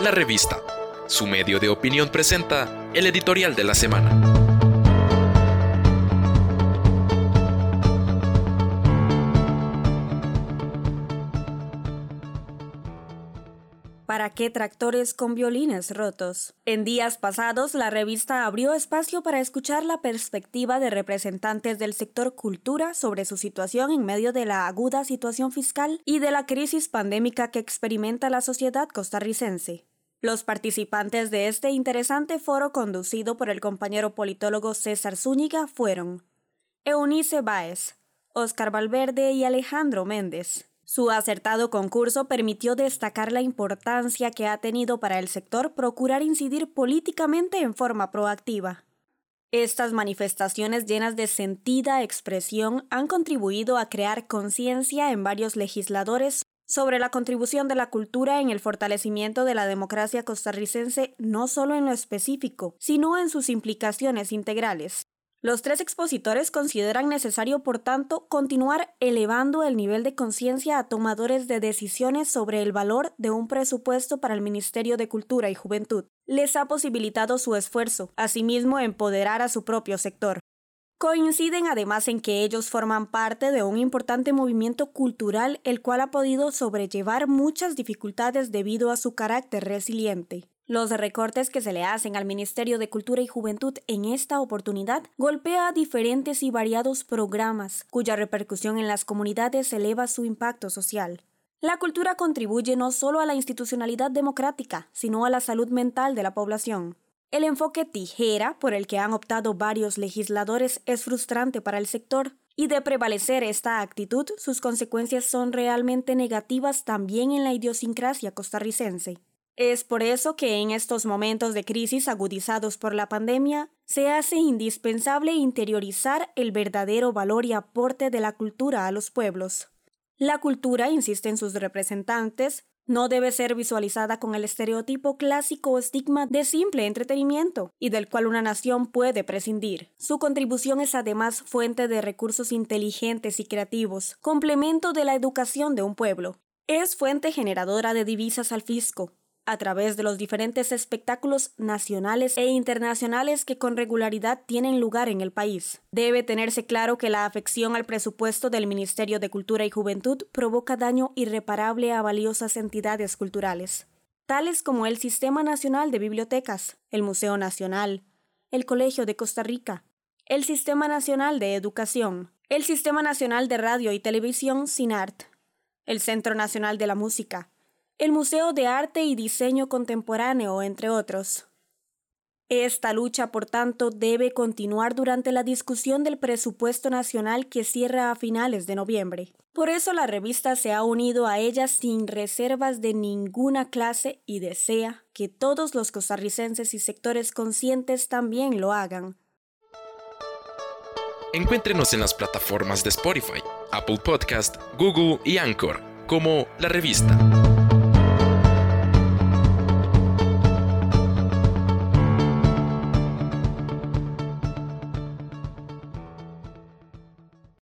La Revista, su medio de opinión presenta el editorial de la semana. ¿Para qué tractores con violines rotos? En días pasados, la revista abrió espacio para escuchar la perspectiva de representantes del sector cultura sobre su situación en medio de la aguda situación fiscal y de la crisis pandémica que experimenta la sociedad costarricense. Los participantes de este interesante foro conducido por el compañero politólogo César Zúñiga fueron Eunice Báez, Oscar Valverde y Alejandro Méndez. Su acertado concurso permitió destacar la importancia que ha tenido para el sector procurar incidir políticamente en forma proactiva. Estas manifestaciones llenas de sentida expresión han contribuido a crear conciencia en varios legisladores sobre la contribución de la cultura en el fortalecimiento de la democracia costarricense no solo en lo específico, sino en sus implicaciones integrales. Los tres expositores consideran necesario, por tanto, continuar elevando el nivel de conciencia a tomadores de decisiones sobre el valor de un presupuesto para el Ministerio de Cultura y Juventud. Les ha posibilitado su esfuerzo, asimismo empoderar a su propio sector. Coinciden además en que ellos forman parte de un importante movimiento cultural el cual ha podido sobrellevar muchas dificultades debido a su carácter resiliente. Los recortes que se le hacen al Ministerio de Cultura y Juventud en esta oportunidad golpea diferentes y variados programas, cuya repercusión en las comunidades eleva su impacto social. La cultura contribuye no solo a la institucionalidad democrática, sino a la salud mental de la población. El enfoque tijera por el que han optado varios legisladores es frustrante para el sector, y de prevalecer esta actitud, sus consecuencias son realmente negativas también en la idiosincrasia costarricense. Es por eso que en estos momentos de crisis agudizados por la pandemia, se hace indispensable interiorizar el verdadero valor y aporte de la cultura a los pueblos. La cultura, insisten sus representantes, no debe ser visualizada con el estereotipo clásico o estigma de simple entretenimiento y del cual una nación puede prescindir. Su contribución es además fuente de recursos inteligentes y creativos, complemento de la educación de un pueblo. Es fuente generadora de divisas al fisco, a través de los diferentes espectáculos nacionales e internacionales que con regularidad tienen lugar en el país. Debe tenerse claro que la afección al presupuesto del Ministerio de Cultura y Juventud provoca daño irreparable a valiosas entidades culturales, tales como el Sistema Nacional de Bibliotecas, el Museo Nacional, el Colegio de Costa Rica, el Sistema Nacional de Educación, el Sistema Nacional de Radio y Televisión SINART, el Centro Nacional de la Música, el Museo de Arte y Diseño Contemporáneo, entre otros. Esta lucha, por tanto, debe continuar durante la discusión del presupuesto nacional que cierra a finales de noviembre. Por eso la revista se ha unido a ella sin reservas de ninguna clase y desea que todos los costarricenses y sectores conscientes también lo hagan. Encuéntrenos en las plataformas de Spotify, Apple Podcast, Google y Anchor como La Revista.